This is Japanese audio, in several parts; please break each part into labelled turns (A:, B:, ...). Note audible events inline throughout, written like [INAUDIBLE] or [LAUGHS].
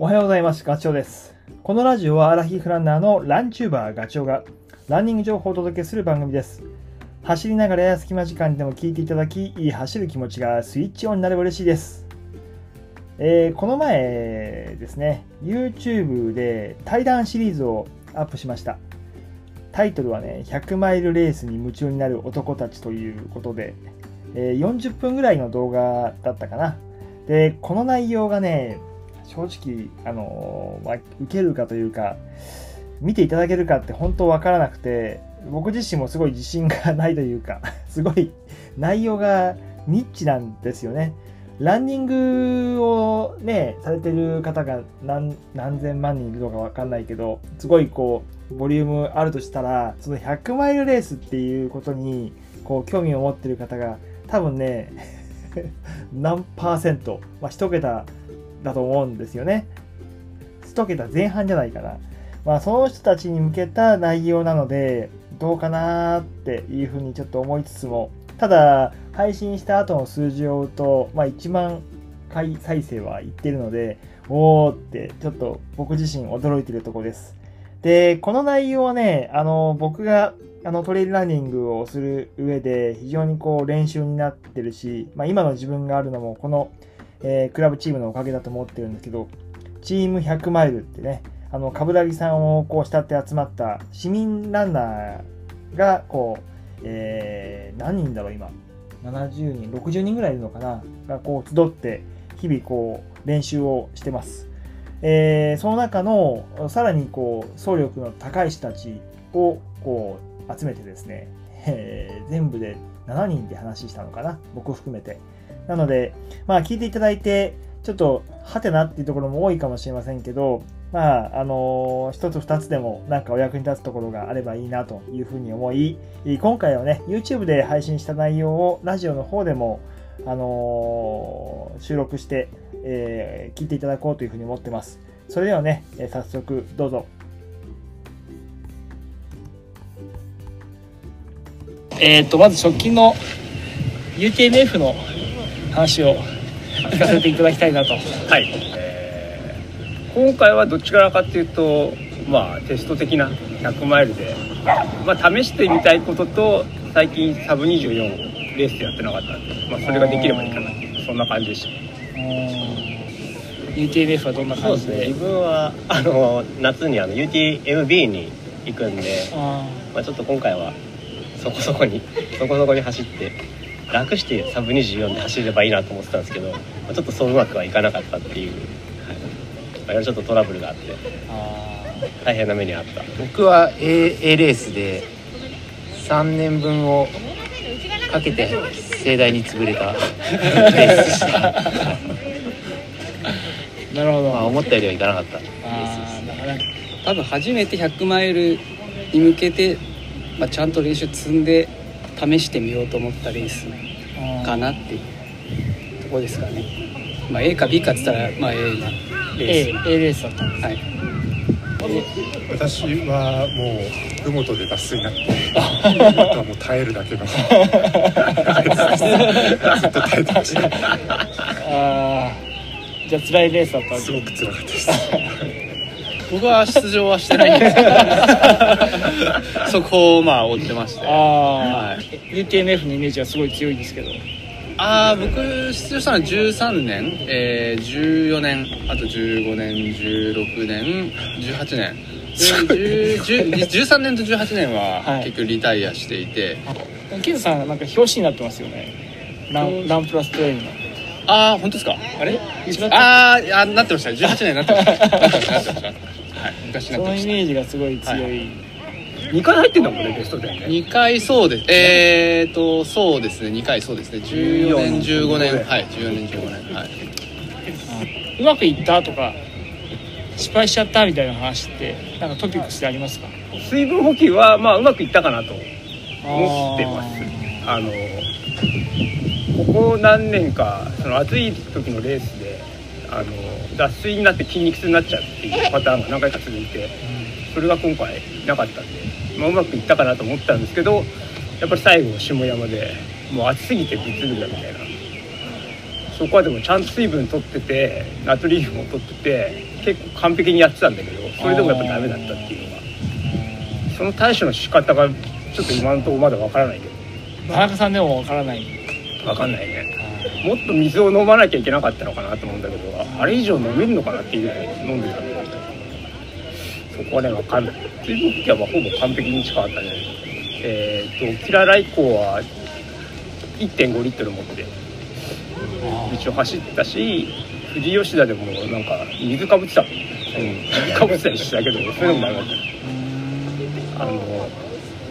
A: おはようございます。ガチョウです。このラジオはアラヒフランナーのランチューバーガチョウがランニング情報をお届けする番組です。走りながらや隙間時間でも聞いていただき、いい走る気持ちがスイッチオンになれば嬉しいです。えーこの前ですね、YouTube で対談シリーズをアップしました。タイトルはね、100マイルレースに夢中になる男たちということで、えー40分ぐらいの動画だったかな。で、この内容がね、正直、あのまあ、受けるかというか、見ていただけるかって本当わからなくて、僕自身もすごい自信がないというか、[LAUGHS] すごい内容がニッチなんですよね。ランニングをね、されてる方が何何千万人いるのかわかんないけど、すごいこう、ボリュームあるとしたら、その100マイルレースっていうことに、こう、興味を持ってる方が、多分ね、[LAUGHS] 何パーセント、まあ、一桁だと思うんですよね。一桁前半じゃないかな。まあ、その人たちに向けた内容なので、どうかなっていうふうにちょっと思いつつも、ただ、配信した後の数字を追うと、まあ、1万回再生はいってるので、おーって、ちょっと僕自身驚いてるとこです。で、この内容はね、あの、僕があのトレイルランニングをする上で非常にこう練習になってるし、まあ、今の自分があるのもこの、えークラブチームのおかげだと思ってるんですけど、チーム100マイルってね、あの、冠城さんをこう慕って集まった市民ランナーが、こう、えー何人だろう、今？70人、60人ぐらいいるのかな？が、こう、集って、日々こう、練習をしてます。えーその中の、さらにこう、総力の高い人たちを、こう、集めてですね、えー全部で7人で話したのかな？僕含めて。なので、まあ聞いていただいて、ちょっと、はてなっていうところも多いかもしれませんけど、まあ、あのー一つ二つでもなんかお役に立つところがあればいいなというふうに思い、今回はね、YouTube で配信した内容をラジオの方でも、あのー収録して、えー聞いていただこうというふうに思ってます。それではね、え早速どうぞ。えっ、と、まず直近の UTMF の話を聞かせていただきたいなと。
B: はい、えー今回はどちらかというとまあテスト的な100マイルで、まあ、試してみたいことと最近サブ24レースでやってなかったんで、まあ、それができればいいかなっていうそんな感じでした。
A: UTMF はどんな感じで？
C: 自分はあの夏にあの UTMB に行くんで、
A: あ
C: まあ、ちょっと今回はそこそこにそこそこに走って楽してサブ24で走ればいいなと思ってたんですけど、まあ、ちょっとそううまくはいかなかったっていう、はい。ろいろちょっとトラブルがあって
A: あ
C: 大変な目にあった。
D: 僕は A, A レースで3年分をかけて盛大に潰れたレースでした、
A: なるほど、
D: まあ、思ったよりはいかなかった
A: あーだから
E: 多分初めて100マイルに向けて、まあ、ちゃんと練習積んで試してみようと思ったレースかなっていうところですかね、まあ、A か B かって言ったら、まあ、A なレ
A: A,
E: ー
A: A レースだったん
E: スはい。
F: 私はもうふもとで脱水になってあとはもう耐えるだけの。ずっと耐えてました
A: あー。じゃあ辛いレースだったんです
F: すごく辛かったです
G: 僕は出場はしてないんですけど。[LAUGHS] そこをまあ追ってまして。
A: ああ、UTMF のイメージはすごい強いんですけど。
G: ああ僕出場したのは13年、えー、14年。あと15年16年18年。で10 10 13年と18年
A: は
G: はい。結局リタイアしていて、
A: ケンさんなんか表紙になってますよね。ランランプラストレインの。
G: ああ本当ですか？あれ？あーあなってました？18年なってました。なってました [LAUGHS] はい。昔な
A: その
G: ってました。
A: イメージがすごい強い、
G: はい
B: 2回入ってんだもんねベスト10ね。
G: 2回そうです。えーとそうですね。2回そうですね。14年15年。はい。14年15年。はい。う
A: まくいったとか失敗しちゃったみたいな話ってなんかトピックスでありますか？
B: 水分補給はまあうまくいったかなと。思ってます。あのここ何年かその暑い時のレースであの脱水になって筋肉痛になっちゃうっていうパターンが何回か続いてそれが今回なかったんで、まあ、うまくいったかなと思ったんですけどやっぱり最後下山でもう暑すぎてぐつぐだみたいな。そこはでもちゃんと水分取っててナトリウムも取ってて結構完璧にやってたんだけどそれでもやっぱダメだったっていうのが。その対処の仕方がちょっと今のところまだわからないけ
H: 田中さんでもわからない。
B: どわかんないね。もっと水を飲まなきゃいけなかったのかなと思うんだけどあれ以上飲めるのかなっていうぐらい飲んでたんだけどそこはねわかんない。水分補給はほぼ完璧に近かったね。えーっ、とキララ以降は1.5リットル持って一応走ったし富士吉田でもなんか水かぶってた。もん、うん、水かぶってたりしてたけどそれでもダメだったあの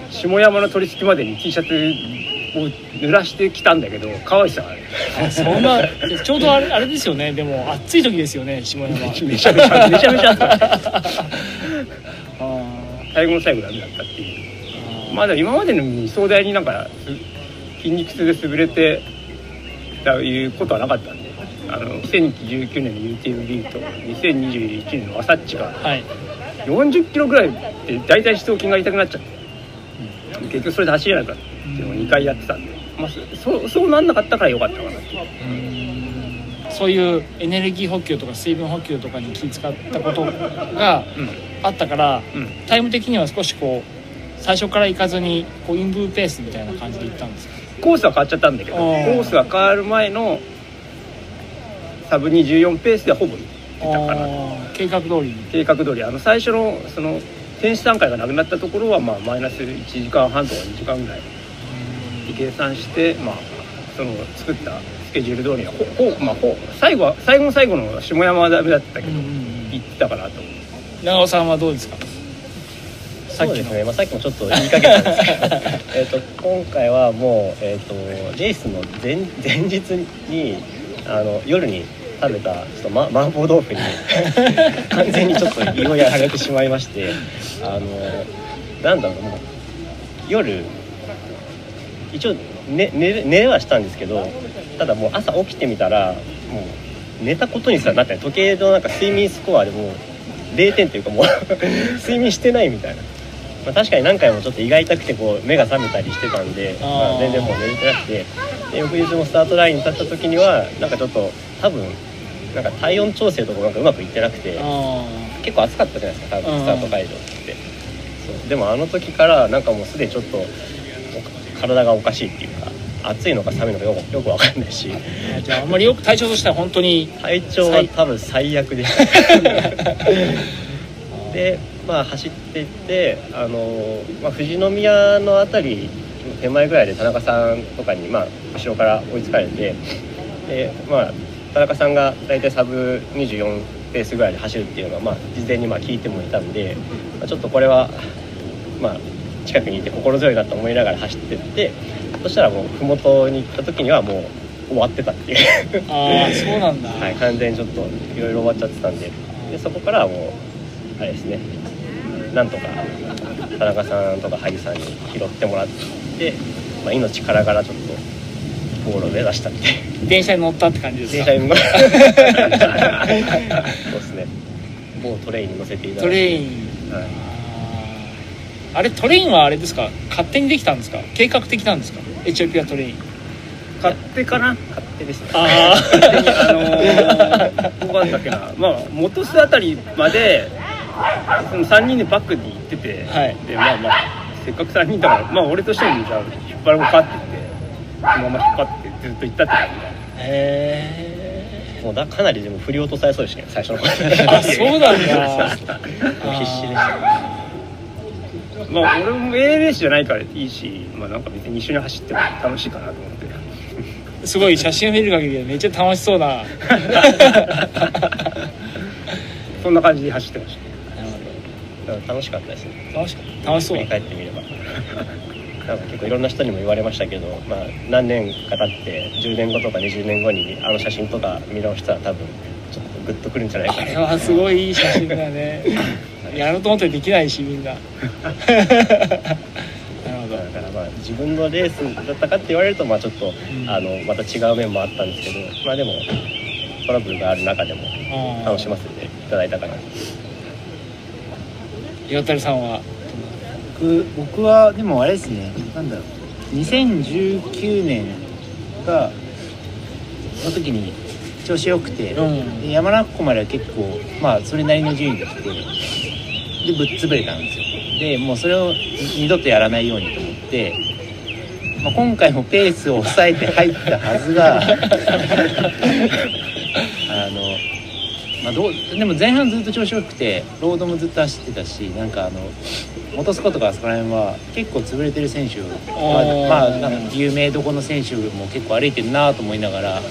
B: 下山の取り付きまでに T シャツを濡らしてきたんだけど乾いてたからね
H: あそんなちょうどあれあれですよね。でも暑い時ですよね下山
B: めちゃめちゃめちゃめちゃ [LAUGHS] あった
H: あ
B: 最後の最後ダメだったっていう。まだ今までの2走台になんかす筋肉痛で潰れてたいうことはなかったんであの2019年の UTMB と2021年のワサッチが
H: ーはい。
B: 40キロぐらいで大体四頭筋が痛くなっちゃって、結局それで走れなくなったっていうのを2回やってたんで、まあ、そそうなんなかったからよかったかなっていう。
H: そういうエネルギー補給とか水分補給とかに気遣ったことがあったから、
B: うんうん
H: タイム的には少しこう最初から行かずにこうインブーペースみたいな感じで行ったんですか？
B: コースは変わっちゃったんだけどコ
H: あー。
B: ースが変わる前のサブ24ペースでほぼ行ってたかな。
H: 計画通りに。
B: 計画通り。あの最初のその天使段階がなくなったところはまあマイナス1時間半とか2時間ぐらいで計算してまあその作ったスケジュール通りにはほほまあほ最後は最後の最後の下山はダメだったけど、行ってたかなと。思う
H: 長尾さんはどうですか？さっき
C: ですね、まあ、さっきもちょっと言いかけたんですけど。[LAUGHS] えっと今回はもう、えっとレースの前前日にあの夜に食べたちょっと、ま、麻婆豆腐に [LAUGHS] 完全にちょっと胃をやられてしまいまして。あのなんだろうもう夜一応寝寝れ寝れはしたんですけどただもう朝起きてみたらもう寝たことにすらなって時計のなんか睡眠スコアでもう0点というかもう [LAUGHS] 睡眠してないみたいな、まあ、確かに何回もちょっと胃が痛くてこう目が覚めたりしてたんでまあ、全然もう寝れてなくてで翌日もスタートラインに立った時にはなんかちょっと多分なんか体温調整とかなんかうまくいってなくて
H: あ
C: 結構暑かったじゃないですか多
H: うん
C: 分スタート会場って。そう。でもあの時からなんかもうすでにちょっとお体がおかしいっていうか暑いのか寒いのかよくよくわかんないし。
H: ーじゃああんまりよく体調としては本当に
C: 体調は多分最悪で。し [LAUGHS] たでまあ走っていってあの、まあ、富士宮の辺り手前ぐらいで田中さんとかに、まあ、後ろから追いつかれてで、まあ、田中さんが大体サブ24ペースぐらいで走るっていうのは、まあ、事前にまあ聞いてもいたんで、まあ、ちょっとこれは、まあ、近くにいて心強いなと思いながら走ってってそしたらもう麓に行った時にはもう終わってたっていう。
H: ああそうなんだ、[LAUGHS]
C: はい、完全にちょっといろいろ終わっちゃってたんで。でそこからはもうあれですね。なんとか田中さんとか萩さんに拾ってもらって、まあ、命からがらちょっとゴールを目指したっていう。
H: 電車に乗ったって感じですか？
C: 電車に乗 [LAUGHS] そうですね。某トレインに乗せていただいて。
H: トレイン。
C: はい
H: あれトレインはあれですか？勝手にできたんですか？計画的なんですか？エチオピアトレイン。
B: 勝手かな？
C: 勝手ですね
H: あ
B: あのー、どこなんだっけなまあ元栖あたりまでその3人でバックで行ってて、
H: はい。
B: でまあまあせっかく3人だからまあ俺としてもじゃあ引っ張るもかって言ってそのまま引っ張ってずっと行ったって感じ。
H: へ
C: もうだかなりでも振り落とされそうでしたね最初の頃
H: あそうなんだ。
C: も [LAUGHS] う必死でした
B: まあ俺も A レースじゃないからいいしまあなんか別に一緒に走っても楽しいかなと思って。
H: えすごい写真を見る限りでめっちゃ楽しそうな [LAUGHS]
B: そんな感じで走ってました。
C: 楽しかったですね。
H: 楽しか楽しそう
C: 振り返ってみれば。なんか結構いろんな人にも言われましたけど、まあ、何年か経って10年後とか20年後にあの写真とか見直したら多分ちょっとグッとくるんじゃないかな。
H: あれはすごいいい写真だね [LAUGHS] やろうと思ってできないしみんな。[LAUGHS] なるほど。
C: だからまあ自分のレースだったかって言われるとまあちょっと、
H: ん。
C: あのまた違う面もあったんですけどまあでもトラブルがある中でも
H: あ
C: 楽しませていただいたかな。と
H: 岩谷さんは？
D: 僕僕はでもあれですねなんだろう。2019年がの時に調子よくて、
A: うん。
D: で山中湖までは結構まあそれなりの順位で来てでぶっ潰れたんですよ。でもうそれを二度とやらないようにと思って、まあ、今回もペースを抑えて入ったはずが [LAUGHS] あの、まあ、どうでも前半ずっと調子よくてロードもずっと走ってたしなんかあのモトスコとかあそこら辺は結構潰れてる選手まあまあ有名どこの選手も結構歩いてるなと思いながら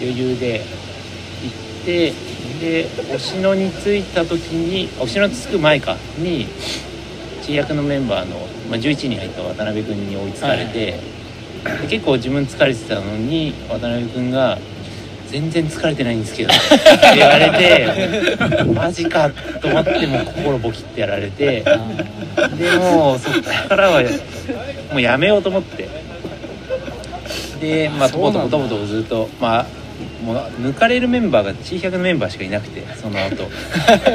D: 余裕で行ってで押野に着いた時に押野に着く前かに知役のメンバーの、まあ、11位に入った渡辺君に追いつかれて、で結構自分疲れてたのに渡辺君が「全然疲れてないんですけど」って言われて [LAUGHS] マジかと思ってもう心ボキってやられてでもうそっからはもうやめようと思って。でまあとことことことずっとまあもう抜かれるメンバーが T100 のメンバーしかいなくてその後。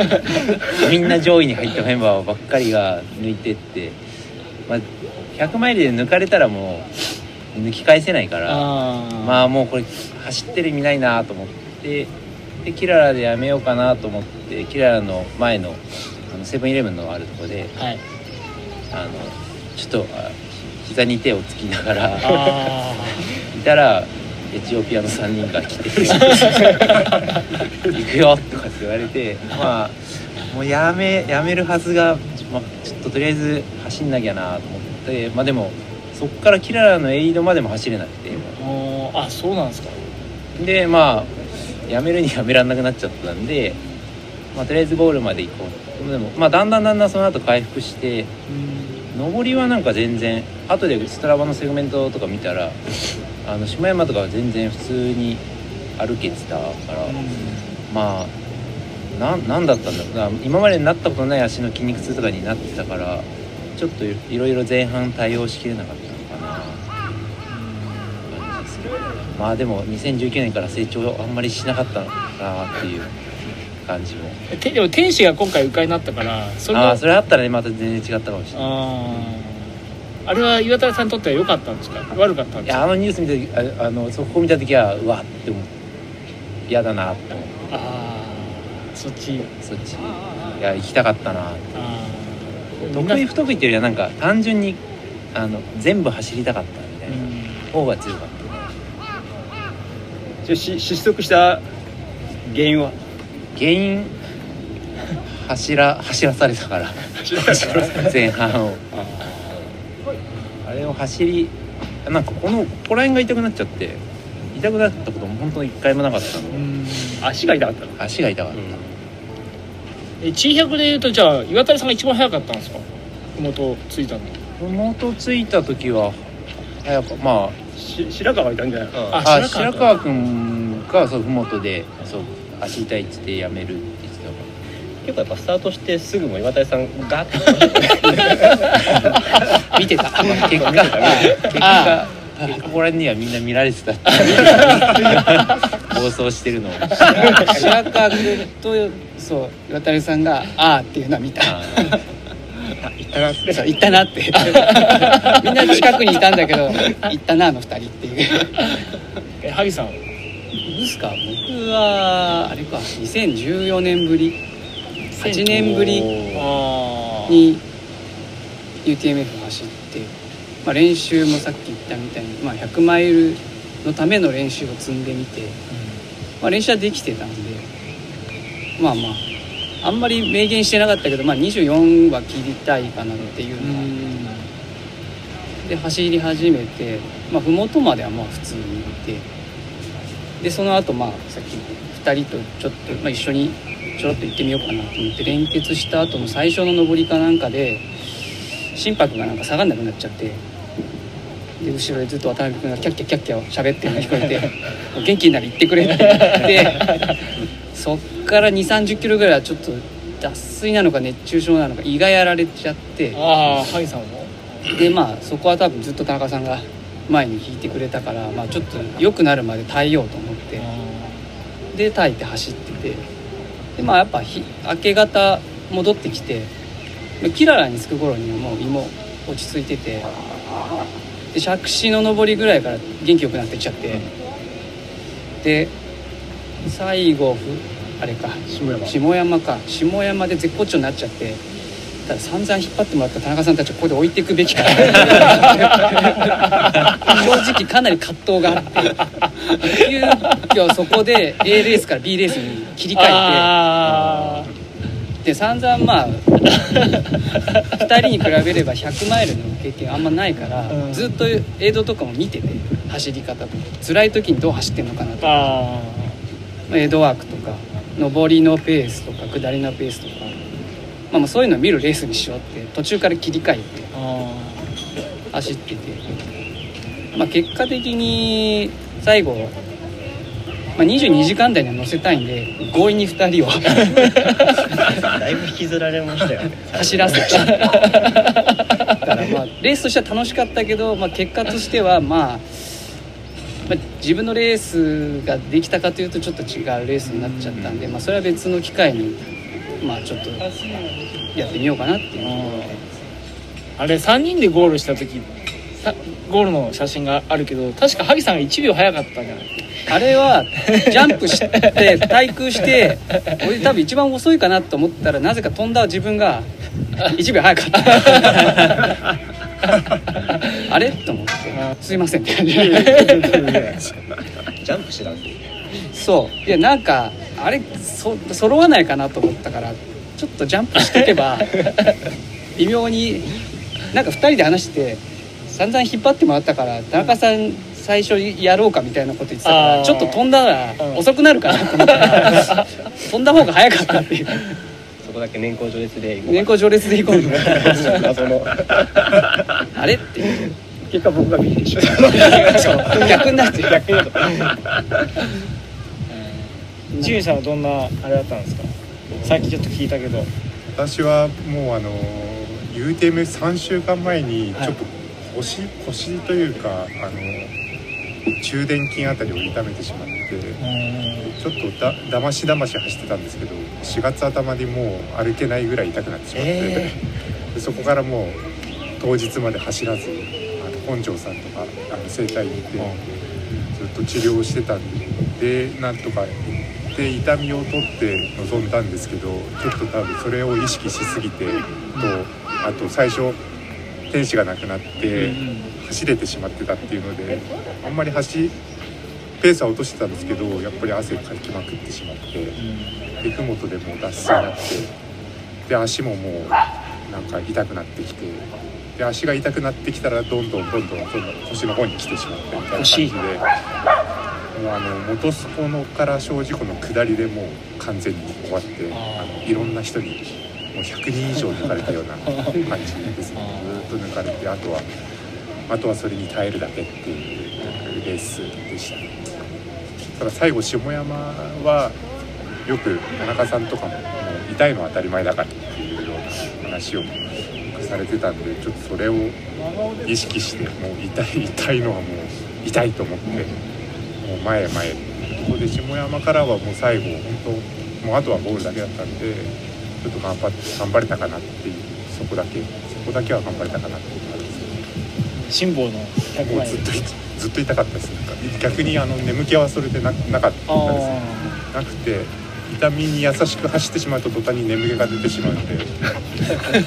D: [LAUGHS] みんな上位に入ったメンバーばっかりが抜いてって、まあ、100マイルで抜かれたらもう抜き返せないから
A: あ
D: まあもうこれ走ってる意味ないなと思ってでキララでやめようかなと思ってキララの前のあのセブンイレブンのあるとこで
A: あはい。
D: あのちょっとあ膝に手をつきながら
A: あ [LAUGHS]
D: いたらエチオピアの3人が来て「[LAUGHS] 行くよ」とかって言われてまあもうやめやめるはずが、まあ、ちょっととりあえず走んなきゃなと思ってまあでもそっからキララのエイドまでも走れなくて。
A: あそうなんですか。
D: でまあやめるにやめらんなくなっちゃったんで、まあ、とりあえずゴールまで行こう。でもまあだんだんだんだんその後回復して上りはなんか全然後でストラバのセグメントとか見たらあの下山とかは全然普通に歩けてたから、まあなんなんだったんだろう。な今までになったことない足の筋肉痛とかになってたからちょっといいろいろ前半対応しきれなかったのかな。感じですけどまあでも2019年から成長あんまりしなかったのかなっていう感じも
A: てでも天使が今回迂回になったからそれも
D: ああそれあったらねまた全然違ったかもしれない。
A: あー。あれは岩田さんにとっては良かったんですか？悪かったんですか？
D: いやあのニュース見た時ああのそこ見た時はうわって思う。嫌だなって思う。
A: ああそっち。
D: そっち。いや行きたかったな。
A: あー。
D: 得意不得意っていうよりはなんか単純にあの全部走りたかったみたいな方が強かっ
B: じゃあし失速した原因は？
D: た原因走ら走らされたから。前半を。あれを走りなんかこのここら辺が痛くなっちゃって痛くなったことも本当に一回もなかったの。
A: うん。
B: 足が痛かったの？
D: 足が痛かった、
A: え地100でいうとじゃあ岩田さんが一番早かったんですか？麓ついたの。
D: 麓着いた時は早くま
B: し白川がいたんじゃない？の
D: ああ白川君がそう麓でそう足痛いっつってやめるって言ってたから。
C: 結構やっぱスタートしてすぐも岩谷さんガッて [LAUGHS]
E: 見てた。
D: 結果。結果。結果ここら辺にはみんな見られてたって放送してるのを。
E: 白川君とそう岩谷さんが「ああ」っていうのは見た。
D: あ
B: 行ったなって。
E: 行ったなって。[LAUGHS] みんな近くにいたんだけど行ったなあの二人っていう。
A: え萩さんは
E: ですか？僕はあれか2014年ぶり8年ぶりに UTMF 走って、まあ、練習もさっき言ったみたいに、まあ、100マイルのための練習を積んでみて、まあ、練習はできてたんでまあまああんまり明言してなかったけど、まあ、24は切りたいかなっていうのがで走り始めて、まあ、麓まではまあ普通にいてでその後まあさっき2人とちょっと、まあ、一緒にちょろっと行ってみようかなと思って連結した後の最初の上りかなんかで心拍がなんか下がんなくなっちゃってで後ろでずっと渡辺君がキャッキャキャッキャ喋ってるのが聞こえて「[LAUGHS] 元気になら行ってくれ」って。言ってそっから2 3 0キロぐらいはちょっと脱水なのか熱中症なのか胃がやられちゃって。
A: あー萩さんも？
E: でまあそこは多分ずっと田中さんが前に引いてくれたから、まあ、ちょっと良くなるまで耐えようと思って。で耐えて走ってて。でまあやっぱ日明け方戻ってきてまあキララに着く頃にはもう胃も落ち着いてて。で杓子の上りぐらいから元気よくなってっちゃって。で最後ふあれか。
B: 下山。
E: 下山か。下山で絶好調になっちゃってただ散々引っ張ってもらった田中さんたちをここで置いていくべきか。正直かなり葛藤があって。急遽そこで A レースから B レースに切り替え
A: あ
E: てで散々まあ2人に比べれば100マイルの経験あんまないから、
A: うん。
E: ずっと映像とかも見てて走り方とか。辛い時にどう走ってんのかなと
A: ー。
E: かエイドワークとか上りのペースとか下りのペースとか、まあ、まあそういうのを見るレースにしようって途中から切り替えて走ってて、まあ、結果的に最後、まあ、22時間台には乗せたいんで強引に2人を。[LAUGHS]
C: だいぶ引きずられましたよね。
E: 走らせてだからまあレースとしては楽しかったけど、まあ、結果としてはまあまあ、自分のレースができたかというとちょっと違うレースになっちゃったんで、まあ、それは別の機会にまあちょっとやってみようかなっていう
A: あれ3人でゴールした時さゴールの写真があるけど確か萩さんが1秒早かったんじゃない
E: あれはジャンプして対空して俺多分一番遅いかなと思ったらなぜか飛んだ自分が1秒早かった。[LAUGHS] あれ？と思って「すいません」って感じ
C: ジャンプしてたんで
E: そう。いやなんかあれそ揃わないかなと思ったからちょっとジャンプしてけば [LAUGHS] 微妙になんか2人で話して散々引っ張ってもらったから田中さん最初やろうかみたいなこと言ってたからちょっと飛んだら
A: うん。
E: 遅くなるかなと思った。ら [LAUGHS] 飛んだ方が早かったっていう。
C: そこだけ年功序列で行こう
E: 年功序列で行こう [LAUGHS] あれっていう。
B: 結果僕が B でしょ。
E: そう。逆になってる
B: 逆に言うと
A: ジュンさんはどんなあれだったんですか？さっきちょっと聞いたけど。
F: 私はもうあの UTM3 週間前にちょっと腰,、腰というかあの中殿筋あたりを痛めてしまってちょっとだだましだまし走ってたんですけど4月頭にもう歩けないぐらい痛くなってしまって、
A: え
F: でそこからもう当日まで走らずあの本庄さんとかあの整体に行ってずっと治療をしてたんでなんとか行って痛みを取って臨んだんですけどちょっと多分それを意識しすぎてとあと最初天使がなくなって走れてしまってたっていうのであんまり走ペースは落としてたんですけどやっぱり汗かきまくってしまってで麓でもう脱水になってで足ももうなんか痛くなってきてで足が痛くなってきたらどんどんどんどんその腰の方に来てしまってみたいな感じでもうあの元栖湖のから正直この下りでもう完全に終わってあのいろんな人にもう100人以上抜かれたような感じですね。[LAUGHS] ずっと抜かれてあとはあとはそれに耐えるだけっていうレースでしたね。ただ最後下山はよく田中さんとかももう痛いのは当たり前だからっていうような話をされてたんでちょっとそれを意識してもう痛い痛いのはもう痛いと思ってもう前へ前。へここで下山からはもう最後本当もうあとはゴールだけだったんでちょっと頑張って頑張れたかなっていうそこだけ。そこだけは頑張れたかなっていう。感じですね
A: 辛抱の100万
F: もうずっとずっと痛かったです。なんか逆にあの眠気はそれでななかったです。
A: あ
F: なくて痛みに優しく走ってしまうと途端に眠気が出てしまうんで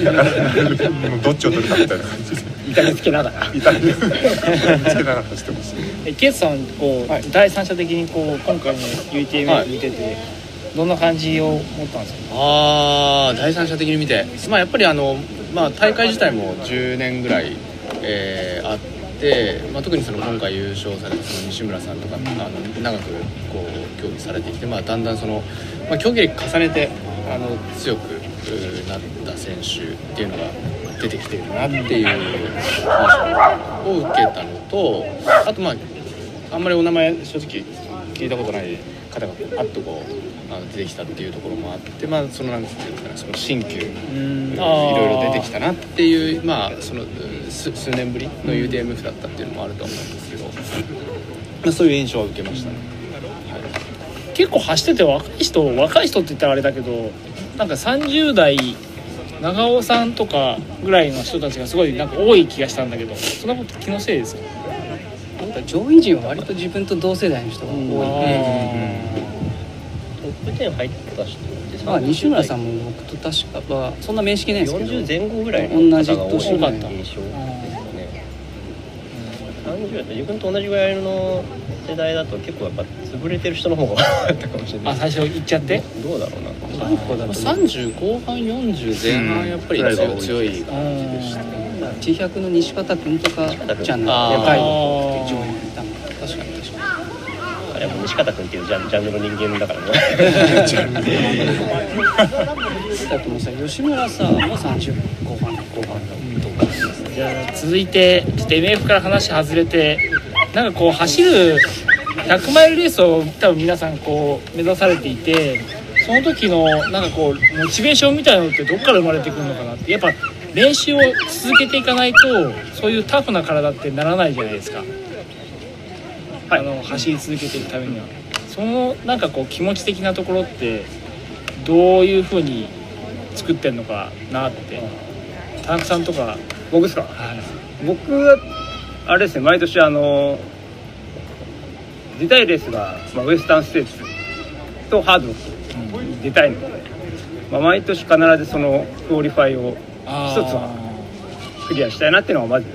F: だからもうどっちを取るかみたいな感じで
B: 痛みつけながら。
F: 痛みつけながら走ってました
A: ーえケイツさんこう、
G: はい。
A: 第三者的にこう今回の
G: はい。
A: UTM 見てて、どんな感じを持ったんですか？
G: ああ第三者的に見て。まあやっぱりあの、まあ、大会自体も10年ぐらい、えーあって、まあ、特にその今回優勝されたその西村さんとかあの長くこう競技されてきて、まあ、だんだんその、まあ、競技歴重ねてあの強くなった選手っていうのが出てきてるなっていう印象を受けたのとあとまああんまりお名前正直聞いたことない方がパッとこうあの出てきたっていうところもあってまあそのなんていうんですかねその新旧い
A: うん。
G: ろいろ出てきたなっていうまあその数数年ぶりの UTMF だったっていうのもあると思うんですけど、まあ、そういう印象は受けましたね。
A: 結構走ってて若い人若い人って言ったらあれだけどなんか30代長尾さんとかぐらいの人たちがすごいなんか多い気がしたんだけどそんなこと気のせいですか？
E: 上位陣は割と自分と同世代の人が多い。ん。で、
C: トップ10入った人って
E: まあ、西村さんも僕と確かはそんな面識ないですけど。
C: 40前後ぐらいの
E: 同じ
C: 方が多い
E: 年
C: 印象
D: だ
C: ですよね30だと自分と同じぐらいの世代だと結構やっぱ潰れてる人の方が多かったかもしれない。
D: あ最初行っちゃって？
C: どうだろうな。
E: 最後だと
G: 30後半40前半やっぱり
C: うん
G: 強強い感じでした
E: T100 の西方君とかじゃん
G: あー。
E: 若い上位にいたの
G: 確かに確かに
C: あれはもう西方君っていうジャンジャンルの人間だからね。
E: だともさ吉村さんも30後半後半とか
D: じゃあ続いてちょっと MF から話外れてなんかこう走る100マイルレースを多分皆さんこう目指されていてその時のなんかこうモチベーションみたいなのってどっから生まれてくるのかなって。やっぱ練習を続けていかないとそういうタフな体ってならないじゃないですか、あの走り続けていくためには。そのなんかこう気持ち的なところってどういうふうに作ってんのかなって田中さんとか。
B: 僕ですか？
D: はい。
B: 僕はあれですね毎年あの出たいレースが、まあ、ウエスタンステーツとハードロックに出たいので、まあ、毎年必ずそのクオリファイを一つはクリアしたいなっていうのがまず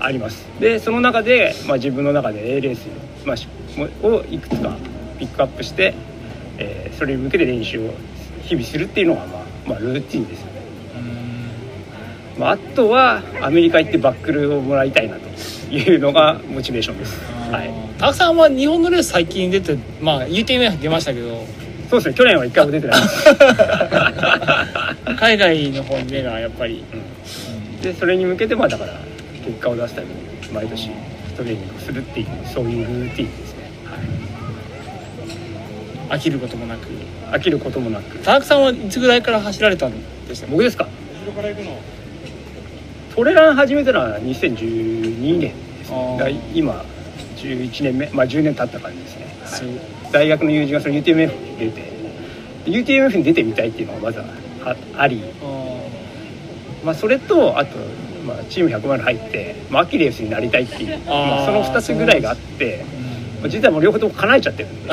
B: ありますでその中で、まあ、自分の中で A レース、まあし、をいくつかピックアップして、えーそれに向けて練習を日々するっていうのが、まあまあ、ルーティンですよねまあ、あとはアメリカ行ってバックルをもらいたいなというのがモチベーションです。はい。
D: 田中さんは日本のレース最近出てまあ UTMF 出ましたけど
B: そうですね。去年は一回も出てないです。
D: 海外の方に目がやっぱり
B: で、それに向けてまあだから結果を出すために毎年トレーニングをするっていうそういうルーティンですね。
D: 飽きることもなく
B: 飽きることもなく。
D: 田中さんはいつぐらいから走られたんでした
B: 僕ですか？トレラン始めたのは2012年ですね。今11年目、まあ10年経った感じですね。はい大学の友人がその UTMF に出て UTMF に出てみたいっていうのがまずはああり、まあ、それとあと、まあ、チーム100万入って、まあ、アキレウスになりたいっていうまあ、その2つぐらいがあって、まあ、実はもう両方とも叶えちゃってる。ん [LAUGHS] で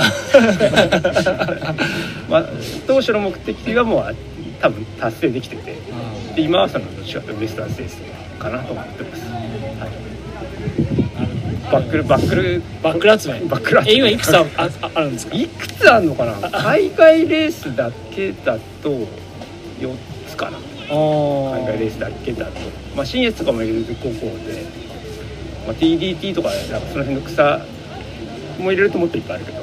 B: まあ当初の目的はもう多分達成できててで今はそのどっちかとウエスタンステースかなと思ってます、はい、バックルバックル
D: バックル集め。
B: バックル集め。
D: え今いくつあああるんですか？
B: いくつあるのかな？[LAUGHS] 海外レースだけだと4つかな海外レー。スだけだと、まあ、新越とかも入れると高校で、まあ、TDT とかなん。かその辺の草も入れるともっといっぱいあるけど、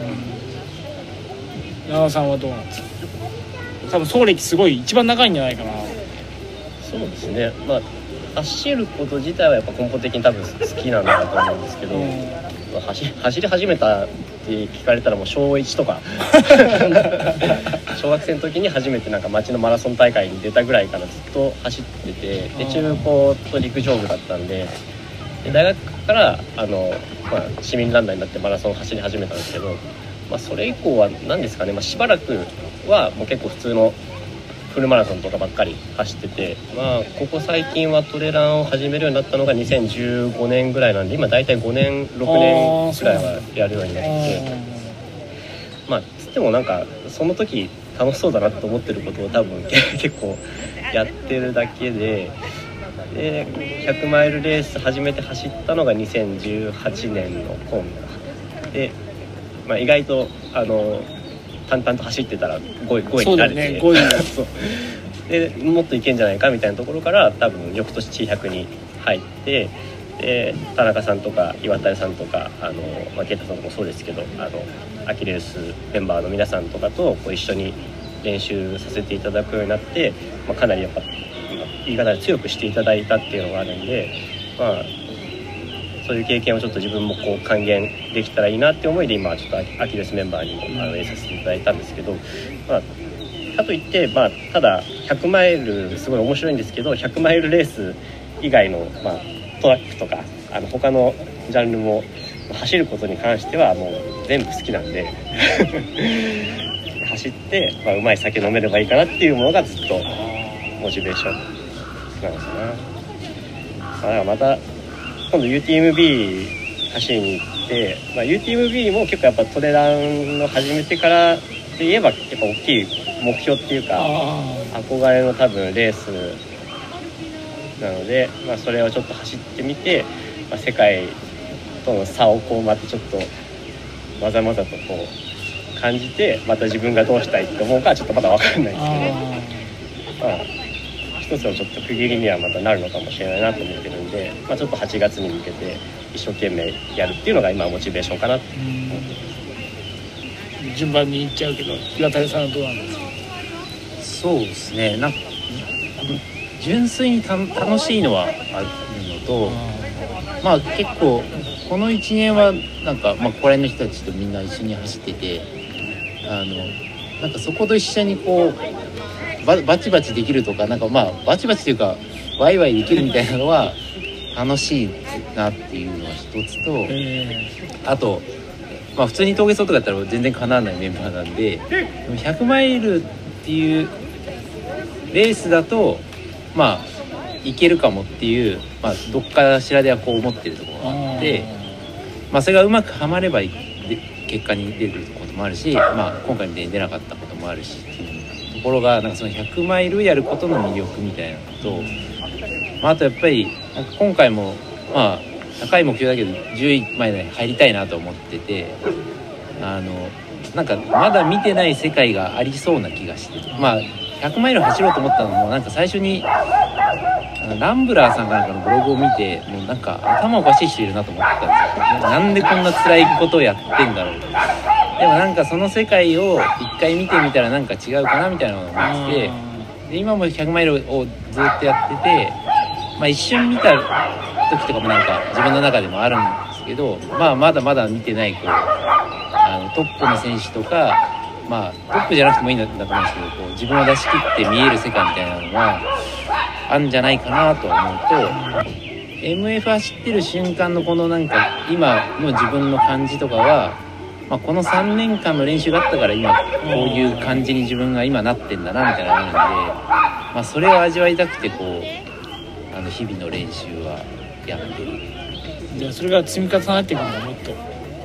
D: 長尾さんはどうなんですか？多分走歴すごい一番長いんじゃないかな
C: そうですね。まあ走ること自体はやっぱ根本的に多分好きなんだと思うんですけど、まあ走走り始めたって聞かれたらもう小1とか。[LAUGHS] 小学生の時に初めてなんか町のマラソン大会に出たぐらいからずっと走っててで中高と陸上部だったんでで大学からあの、まあ、市民ランナーになってマラソン走り始めたんですけど、まあ、それ以降は何ですかね、まあ、しばらくはもう結構普通のフルマラソンとかばっかり走ってて、まあ、ここ最近はトレランを始めるようになったのが2015年ぐらいなんで今大体5年6年ぐらいはやるようになってまあつってもなんかその時楽しそうだなと思ってることを多分 [LAUGHS] 結構やってるだけでで100マイルレース始めて走ったのが2018年のコンガで、まあ、意外とあの淡々と走ってたら5位 ,5 位になれて、
D: ね5位
C: そう。でもっといけんじゃないかみたいなところから多分翌年 T100 に入ってで田中さんとか岩谷さんとかあの、まあ、啓太さんとかもそうですけどあのアキレウスメンバーの皆さんとかとこう一緒に練習させていただくようになって、まあ、かなりやっぱ言い方で強くしていただいたっていうのがあるんでまあそういう経験をちょっと自分もこう還元できたらいいなって思いで今ちょっとアキレスメンバーにもあの入れさせていただいたんですけど、まあ、かといって、まあ、ただ100マイルすごい面白いんですけど100マイルレース以外の、まあ、トラックとかあの他のジャンルも走ることに関してはもう全部好きなんで [LAUGHS] 走って、まあ、うまい酒飲めればいいかなっていうものがずっとモチベーションなのかな。まあ、だからまた今度 UTMB 走りに行って、まあ、UTMB も結構やっぱトレランの始めてからで言えばやっぱ大きい目標っていうか憧れの多分レースなので、まあ、それをちょっと走ってみて、まあ、世界との差をこうまたちょっとまざまざとこう感じてまた自分がどうしたいって思うかはちょっとまだ分かんないですけど、まあ、一つのちょっと区切りにはまたなるのかもしれないなと思ってるんで、まあ、ちょっと8月に向けて一生懸命やるっていうのが今モチベーションかなって。
H: 順番に行っちゃうけど岩谷さんはどうなんですか？
D: そうですね。なんか純粋にた楽しいのはあるのとまあ結構この1年はなんか、まあ、ここら辺の人たちとみんな一緒に走っててあのなんかそこと一緒にこうババチバチできるとかなんかまあバチバチというかワイワイできるみたいなのは楽しいなっていうのが一つとあと、まあ、普通に峠走とかだったら全然かなわないメンバーなんででも100マイルっていうレースだとまあいけるかもっていう、まあ、どっかしらではこう思ってるところがあって、まあ、それがうまくはまればで結果に出ることもあるし、まあ、今回みたいに出なかったこともあるしっていうところがなんかその100マイルやることの魅力みたいなのと、まあ、あとやっぱりなんか今回もまあ高い目標だけど10位まで入りたいなと思っててあのなんかまだ見てない世界がありそうな気がしてまあ100マイル走ろうと思ったのもなんか最初にランブラーさんかなんかのブログを見てもうなんか頭おかしい人いるなと思ってたんですよ。なんでこんな辛いことをやってんだろう。でもなんかその世界を一回見てみたらなんか違うかなみたいなのを思っててで今も100マイルをずっとやってて、まあ、一瞬見た時とかもなんか自分の中でもあるんですけど、まあ、まだまだ見てないこうあのトップの選手とか、まあ、トップじゃなくてもいいんだと思うんですけどこう自分を出し切って見える世界みたいなのがあるんじゃないかなと思うと MF 走ってる瞬間のこのなんか今の自分の感じとかは、まあ、この3年間の練習があったから今こういう感じに自分が今なってんだなみたいなのがあるんで、まあ、それを味わいたくてこうあの日々の練習はやってる。
H: じゃあそれが積み重なっていくんだもっと。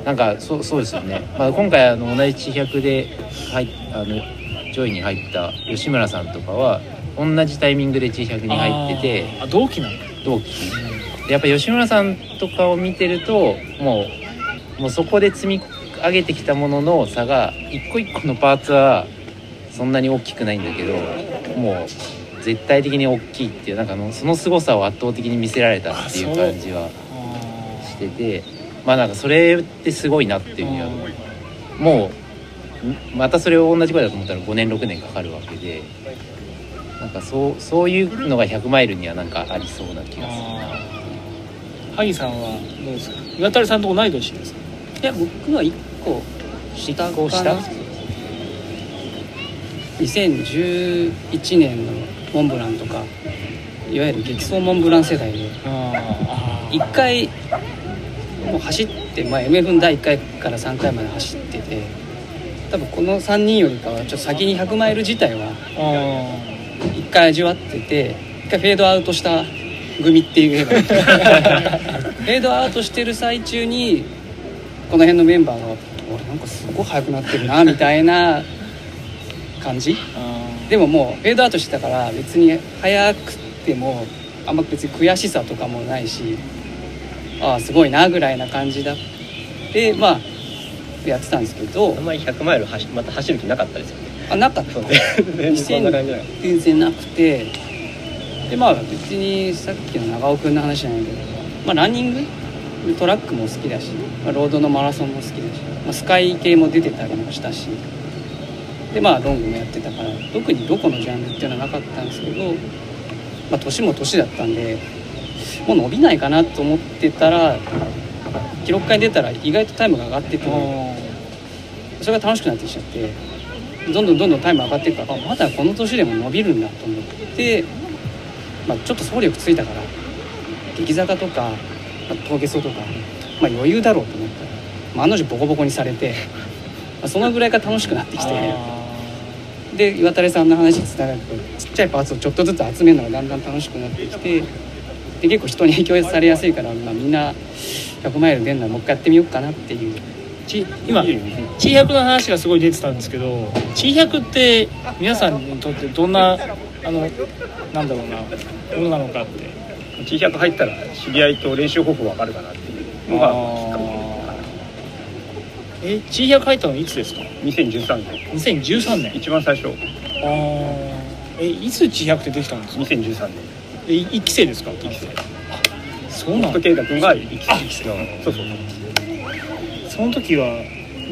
D: なんかそうそうですよね、まあ、今回あの同じ地100で入っあの上位に入った吉村さんとかは同じタイミングで地100に入ってて
H: あ同期なんだ
D: 同期。でやっぱ吉村さんとかを見てるともうもうそこで積み上げてきたものの差が一個一個のパーツはそんなに大きくないんだけどもう絶対的に大きいっていうなんかあのその凄さを圧倒的に見せられたっていう感じはしててまあなんかそれってすごいなっていうふうにはもうまたそれを同じ声だと思ったら5年6年かかるわけでなんかそうそういうのが100マイルにはなんかありそうな気がするな
H: 萩さんはどうですか？岩谷さんと同い年ですか？
E: いや僕は1個下かな。2011年のモンブランとかいわゆる激走モンブラン世代で
H: あ
E: 1回もう走って、まあ、MF の第1回から3回まで走ってて多分この3人よりかはちょっと先に100マイル自体は
H: あ
E: 1回味わってて1回フェードアウトした組っていう [LAUGHS] フェードアウトしてる最中にこの辺のメンバーが「俺なんかすごい速くなってるな」みたいな感じ？でももうフェードアウトしてたから別に速くてもあんま別に悔しさとかもないしああすごいなぐらいな感じだってまあやってたんですけど。
C: あんまり100マイル走また走る気なかったですよね。
E: あなかった？
C: 全然な
E: くて。でまあ別にさっきの長尾君の話じゃないけど、まあ、ランニングトラックも好きだし、まあ、ロードのマラソンも好きだし、まあ、スカイ系も出てたりもしたしでまあロングもやってたから特にどこのジャンルっていうのはなかったんですけど、まあ、年も年だったんでもう伸びないかなと思ってたら記録会に出たら意外とタイムが上がっててそれが楽しくなってきちゃってどんどんどんどんタイム上がっていくからあまだこの年でも伸びるんだと思って、まあ、ちょっと走力ついたから激坂とか、まあ、峠走とか、まあ、余裕だろうと思ったら、まあ、案の定ボコボコにされて、まあ、そのぐらいが楽しくなってきてで岩垂さんの話につながるとちっちゃいパーツをちょっとずつ集めるのがだんだん楽しくなってきてで結構人に影響されやすいから、まあ、みんな100マイル出るのはもう一回やってみようかなっていう
H: ち今地百の話がすごい出てたんですけど地百って皆さんにとってどんなあのなんだろうなものなのかって
B: 地百入ったら知り合いと練習方法わかるかなっていうのがきっか
H: え地百入ったのいつですか？
B: け2013年。
H: 2013年。
B: 一番最初。
H: あー。えいつ地百ってできたんですか
B: ？2013年。
H: えい一期生ですか？
B: 一期生。
H: そうなんだ。
B: 本圭太君が一期
H: あ
B: 生そうそう
H: その時は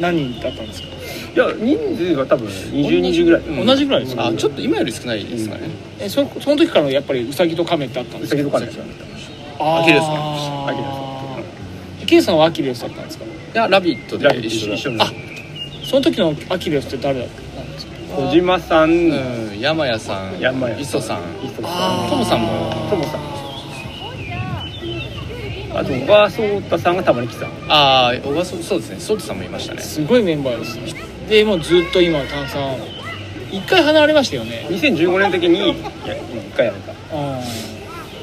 H: 何人だったんですか？
B: いや人数は多分20人ぐらい。
H: 同じぐらいですか？
G: あちょっと今より少ないですかね、
H: えそその時からやっぱりウサギとカメってあったん
B: う
H: ですか？
B: さぎとかですよ。
H: あ
G: アキレスか
H: あ
B: アキレ
H: ス。ケイさんはアキレスだったんですか？
G: いや「ラビット!」で一緒
B: に
H: あその時のアキレスって誰だったんですか？
B: 小島さん。
G: うん山谷さん。
B: 山谷
G: 磯さん。
B: 磯
H: あー。
G: トモさんも。
B: トモさん。あと小川颯太さんがたまに来てた。
G: ああ小川そそうですね。ソートさんもいましたね。
H: すごいメンバーですねでもうずっと今炭酸一回離れましたよね。
B: 2015年の時に一回やめた、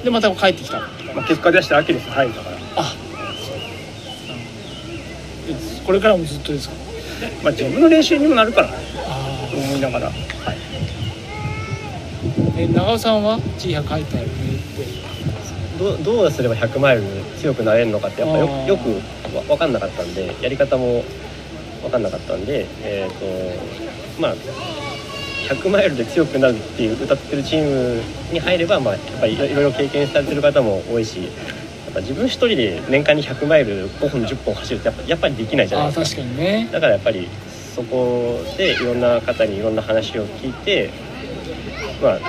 H: でまた帰ってきた。
B: まあ、結果出してアキレス入るから。
H: あでこれからもずっとですか？
B: まあ自分の練習にもなるから思いながら。はい。
H: え長尾さんは？地100入ったよね
C: どうどうすれば100マイル強くなれるのかってやっぱよよくわ分かんなかったんでやり方も分かんなかったんでえっ、とまあ100マイルで強くなるっていう歌ってるチームに入れば、まあ、やっぱりいろいろ経験されてる方も多いしやっぱ自分一人で年間に100マイル5本10本走るってやっぱやっぱりできないじゃないですか。
H: 確かにね。
C: だからやっぱりそこでいろんな方にいろんな話を聞いて、まあ、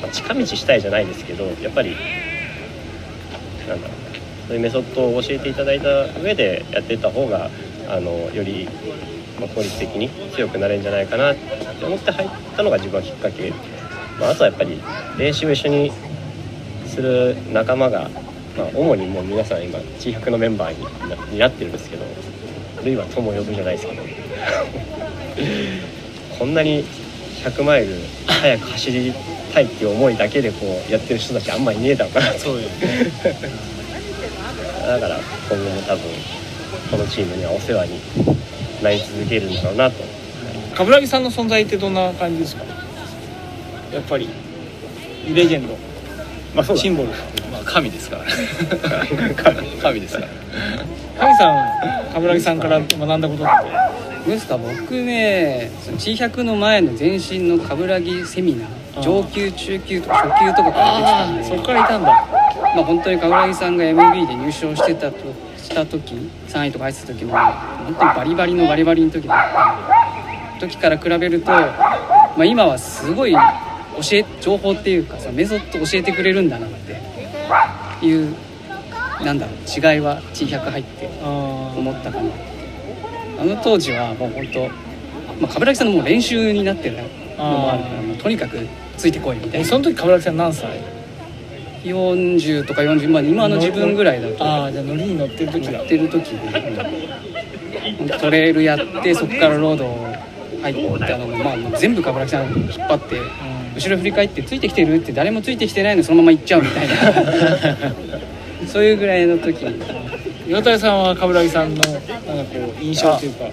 C: まあ近道したいじゃないですけどやっぱりなんだろうそういうメソッドを教えていただいた上でやってた方があのより、まあ、効率的に強くなれるんじゃないかなって思って入ったのが自分はきっかけ、まあ、あとはやっぱり練習を一緒にする仲間が、まあ、主にもう皆さん今地百のメンバーになになってるんですけどルイは友を呼ぶじゃないですけど。[LAUGHS] こんなに100マイル速く走りたいっていう思いだけでこうやってる人たちあんまりいねえだろうな。
H: そうだよね。[LAUGHS]
C: だから今後も多分このチームにはお世話になり続けるんだろうなと。
H: 冠城さんの存在ってどんな感じですか？やっぱり。レジェンド。
B: まあそうだ
H: シンボル。
G: まあ神ですから。神ですから。[LAUGHS]
H: 神さん冠城さんから学んだことって。
E: ですか僕ねその T100 の前の前身の冠城セミナ
H: ー
E: 上級中級とか初級とかから出てたんで。
H: そっからいたんだ。
E: まあ本当に冠城さんが MB で入賞してたとした時3位とか入ってた時も本当にバリバリのバリバリの時だった時から比べると、まあ、今はすごい教え情報っていうかさメソッド教えてくれるんだなっていうなんだろう違いは T100 入って
H: あ
E: 思ったかな。あの当時はもう本当まあ冠城さんのもう練習になってるのもあるからもうとにかくついてこいみたいな。
H: えその時冠城さん何歳？
E: 40とか40まあ今の自分ぐらいだと。
H: ああじゃあ乗りに乗ってる時だ。
E: やってる時で。トレイルやってそこからロード入ったのも、まあ、全部冠城さん引っ張って後ろ振り返ってついてきてるって誰もついてきてないのにそのまま行っちゃうみたいな。[LAUGHS] そういうぐらいの時。
H: 岩谷さんは冠城さんのなんかこう印象というか。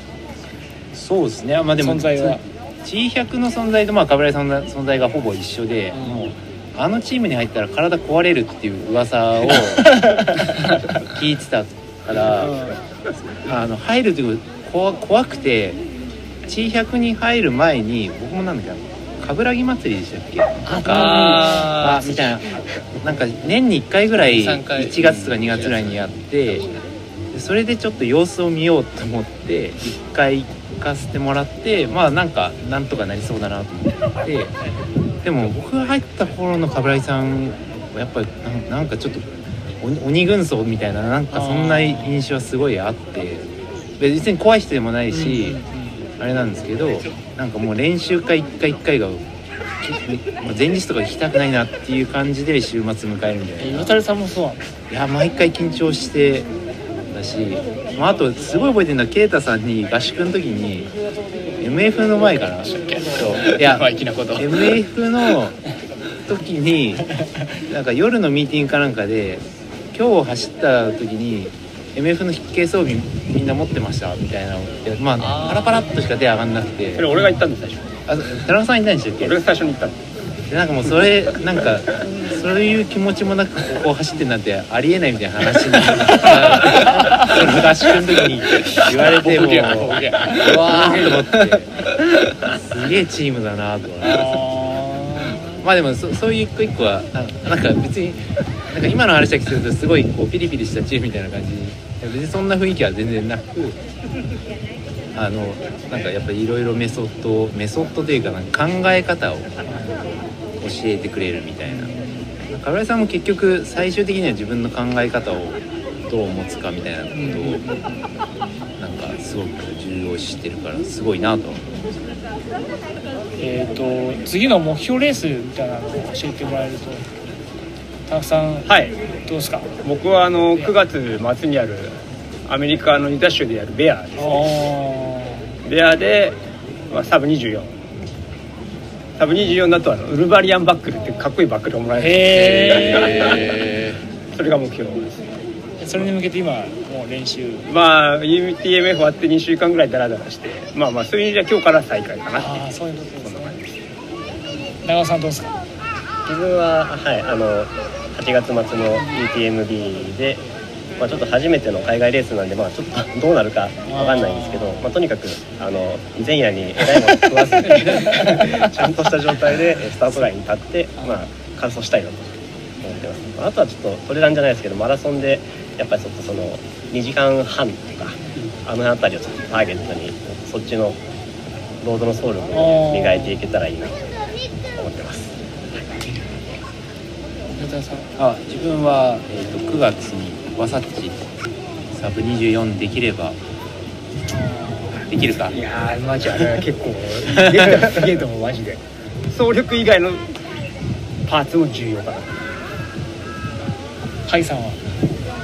D: そうですね。まあでも
H: 存在は。
D: T100 の存在とまあ冠城さんの存在がほぼ一緒で、
H: うん。
D: もうあのチームに入ったら体壊れるっていう噂を聞いてたから、あの入るという怖怖くて T100 に入る前に僕もなんだっけな冠城祭りでしたっけ？なんか
G: あ
D: あみたいな。なんか年に1回ぐらい
G: 3回。
D: 1月とか2月ぐらいにやってでそれでちょっと様子を見ようと思って1回行かせてもらってまあなんかなんとかなりそうだなと思ってでも僕が入った頃の冠城さんはやっぱりなんかちょっと鬼鬼軍曹みたいななんかそんな印象はすごいあって別に怖い人でもないし、あれなんですけどなんかもう練習会一回一回が前日とか行きたくないなっていう感じで週末迎えるみたいな。
H: え岩谷さんもそう
D: いや毎回緊張してだし、まあ、あとすごい覚えてるのは啓太さんに合宿の時に MF の前からそう。いや MF の時になんか夜のミーティングかなんかで今日走った時に MF の筆形装備みんな持ってましたみたいなまあパラパラっとしか手上がんなくて。
B: それ俺が言ったんだ最初。
D: あ田中さんいないんでしたっけ？
B: 俺が最初に言ったんだ
D: でなんかもうそれなんかそういう気持ちもなくここを走ってんなんてありえないみたいな話にその合宿の時に言われてもううわーと思ってすげえチームだなと思って。まあでもそそういう一個一個はあなんか別になんか今の話だけするとすごいこうピリピリしたチームみたいな感じ。別にそんな雰囲気は全然なくあのなんかやっぱりいろいろメソッドメソッドというかなんか考え方を教えてくれるみたいな。かぶらさんも結局最終的には自分の考え方をどう持つかみたいなことをなんかすごく重要視してるからすごいなとは思う。
H: えっ、と次の目標レースみたいなのを教えてもらえるとたくさん
B: はい。
H: どうですか？
B: 僕はあの9月末にあるアメリカのユタ州でやるベアです
H: あ
B: ベアで、まあ、サブ24サブ24だとあのウルバリアンバックルってかっこいいバックルをもらえる
H: へ
B: それが目標です
H: ーそれに向けて今もう練習。
B: まあ UTMF 終わって2週間ぐらいダラダラしてまあまあそういう意味では今日から再開かな
H: ああそういうことです
B: そんな感じです。
H: 長尾さんどうですか？
C: 自分ははいあの8月末の UTMB で、まあ、ちょっと初めての海外レースなんで、まあ、ちょっとどうなるかわかんないんですけどまあ、とにかくあの前夜にえらいもの食わずにちゃんとした状態でスタートラインに立って、まあ、完走したいなと思ってます。あとはちょっとトレランじゃないですけどマラソンでやっぱりちょっとその2時間半とかあの辺りをちょっとターゲットにそっちのロードの走力を磨いていけたらいいなと思ってます。
H: 田さん。
D: あ自分は、えー、と9月にワサッチサブ24できればできるか？
B: いやーマジあれは結構できたらすげえと思うマジで。走力以外のパーツも重要かな。
H: 甲斐さんは？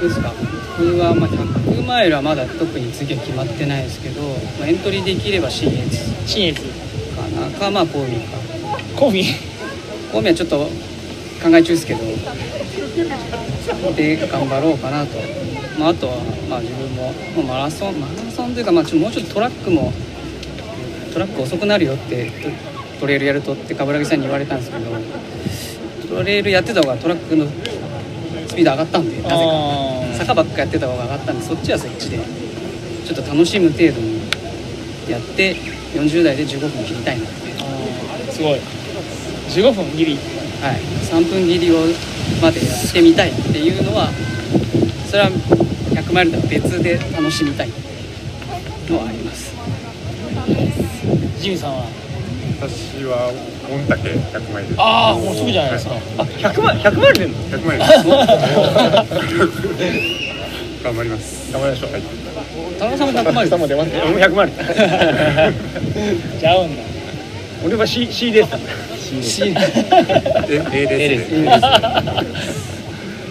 E: どうですか？僕はまあ100マイルはまだ特に次は決まってないですけど、まあ、エントリーできれば新越
H: 新越
E: かな。かまあコービーか。
H: コービー？
E: コービーはちょっと考え中ですけどで頑張ろうかなと、まあ、あとはまあ自分ももうマラソンマラソンというかまあちょもうちょっとトラックもトラック遅くなるよってトトレイルやるとって冠城さんに言われたんですけどトレイルやってた方がトラックのスピード上がったんでなぜか。
H: あ
E: 坂ばっかやってた方が上がったんでそっちはそっちでちょっと楽しむ程度にやって40代で15分切りたいなって。
H: すごい。15分ギリ
E: はい。3分切りをまでやってみたいっていうのはそれは100マイルとは別で楽しみたいのはあります。
H: ジミーさんは？
F: 私は御嶽100マイル
H: ああもうすぐじゃないですか。
B: あ100万100万出んの
F: 100マイル頑張ります。
B: 頑張りましょう。
E: 田中さんも100マイル
B: 下も出ます俺も100万
H: ちゃうんだ。
B: 俺は C, C です
E: し
F: え A ですね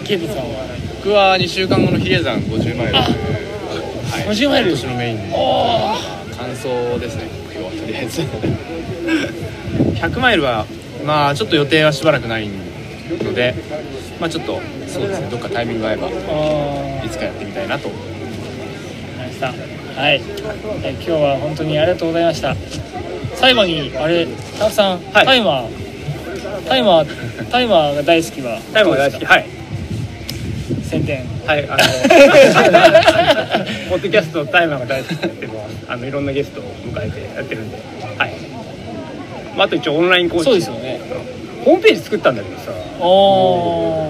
H: ケイトさんは
G: 僕は2週間後の比叡山50マイルはい
H: 50マイル
G: 今年のメイン
H: おお
G: 完走ですね目標はとりあえず100マイルはまあちょっと予定はしばらくないのでまあちょっとそうですねどっかタイミング合えばいつかやってみたいなと思い
H: ましたはい、え今日は本当にありがとうございました最後にあれタフさん、
B: はい。
H: タイマータイマータイマーが大好きは
B: タイムが大好き。はい。
H: 宣伝。
B: はいあの [LAUGHS] ポッドキャストタイマーが大好きってあのいろんなゲストを迎えてやってるんで。はい。まああと一応オンラインコーチ。
H: そうですよね。
B: ホームページ作ったんだけどさ。
H: お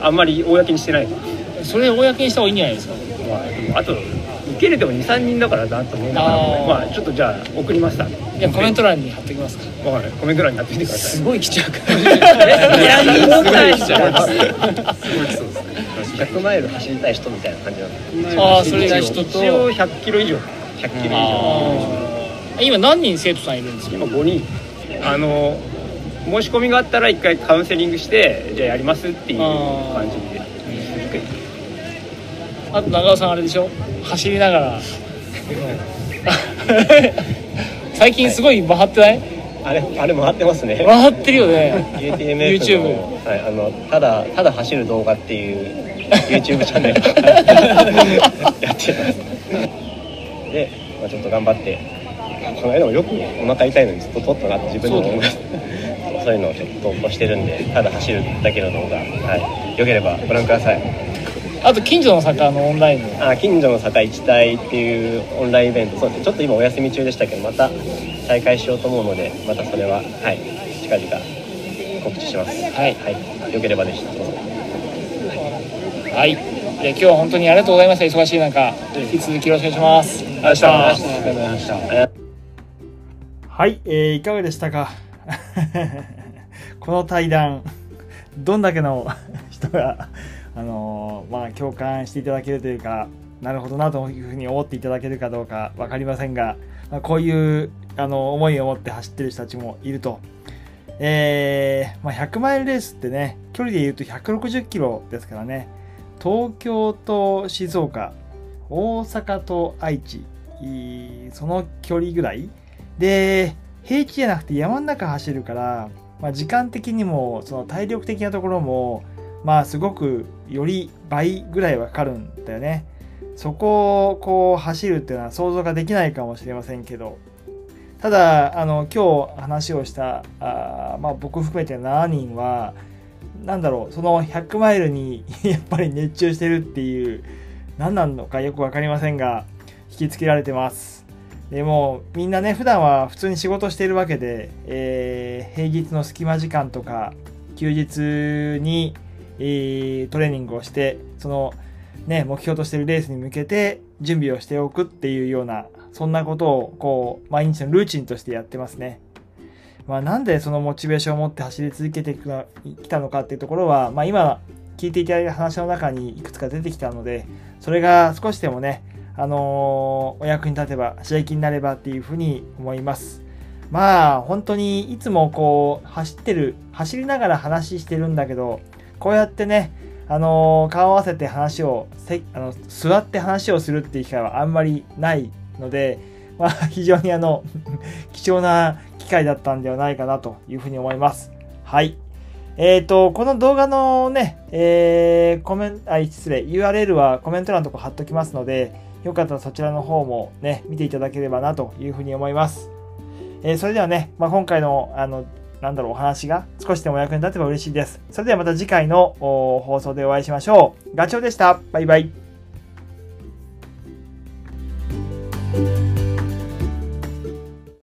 B: あんまり公にしてない
H: ーそれ公にした方がいいんじゃないですか。
B: まああと受けれても23人だからなと思うからまあちょっとじゃあ送りました
H: いやコメント欄に貼っておきますか。
B: わかるコメント欄に貼ってみてください。
E: すごい来ちゃうから
B: いやいいのかい
F: すごい来そうですね
C: 100マイル走りたい人みたいな感じなんで
H: ああそれが人
B: 一
H: と
B: 応100キロ以上100キロ以上
H: 今何人生徒さんいるんですか
B: 今5人あの申し込みがあったら一回カウンセリングしてじゃあやりますっていう感じで
H: あと長尾さんあれでしょ？走りながら。[LAUGHS] 最近すごい回ってない？
C: あれあれ回ってますね。
H: 回ってるよね。
C: UTMF の。
H: YouTube
C: はい、あのただただ走る動画っていう YouTube チャンネル。を [LAUGHS] やってます。で、まあ、ちょっと頑張ってこの間もよくお腹痛いのにずっと撮ったなって自分でも思いましたそういうのをちょっと投稿してるんでただ走るだけの動画、はい、よければご覧ください
H: あと近所のサッカーのオンラインの
C: あ近所の坂一体っていうオンラインイベントそうです。ねちょっと今お休み中でしたけどまた再開しようと思うのでまたそれははい近々告知します。
H: はい。
C: はい、よければでした
H: はい。で今日は本当にありがとうございました。忙しい中、引き続きよろしくお願いします。ありがとうございました。
C: ありがとうございました。
A: はい、えーいかがでしたか？[LAUGHS] [LAUGHS] この対談、どんだけの人が、あのまあ、共感していただけるというか、なるほどなというふうに思っていただけるかどうか分かりませんが、まあ、こういうあの思いを持って走ってる人たちもいると。えーまあ、100マイルレースってね、距離で言うと160キロですからね、東京と静岡、大阪と愛知、その距離ぐらいで、平地じゃなくて山の中走るから、まあ、時間的にも、その体力的なところも、まあすごくより倍ぐらいはかかるんだよね。そこをこう走るっていうのは想像ができないかもしれませんけど、ただ、あの、今日話をした、あまあ僕含めて7人は、なんだろう、その100マイルに [LAUGHS] やっぱり熱中してるっていう、何なのかよくわかりませんが、引きつけられてます。でもみんなね普段は普通に仕事してるわけで、えー平日の隙間時間とか休日に、えートレーニングをしてそのね目標としているレースに向けて準備をしておくっていうようなそんなことをこう毎日のルーチンとしてやってますね。まあ、なんでそのモチベーションを持って走り続けてきたのかっていうところは、まあ、今聞いていただいた話の中にいくつか出てきたのでそれが少しでもねあのーお役に立てば刺激になればっていうふうに思いますまあ本当にいつもこう走ってる走りながら話してるんだけどこうやってねあのー顔合わせて話をせあの座って話をするっていう機会はあんまりないので、[LAUGHS] まあ、非常にあの [LAUGHS] 貴重な機会だったんではないかなというふうに思いますはいえっ、と、この動画のね、えー、コメント、あ、失礼、URL はコメント欄のとこ貼っときますので、よかったらそちらの方もね、見ていただければなというふうに思います。えーそれではね、まあ、今回の、あの、なんだろう、お話が少しでもお役に立てば嬉しいです。それではまた次回の放送でお会いしましょう。ガチョウでした。バイバイ。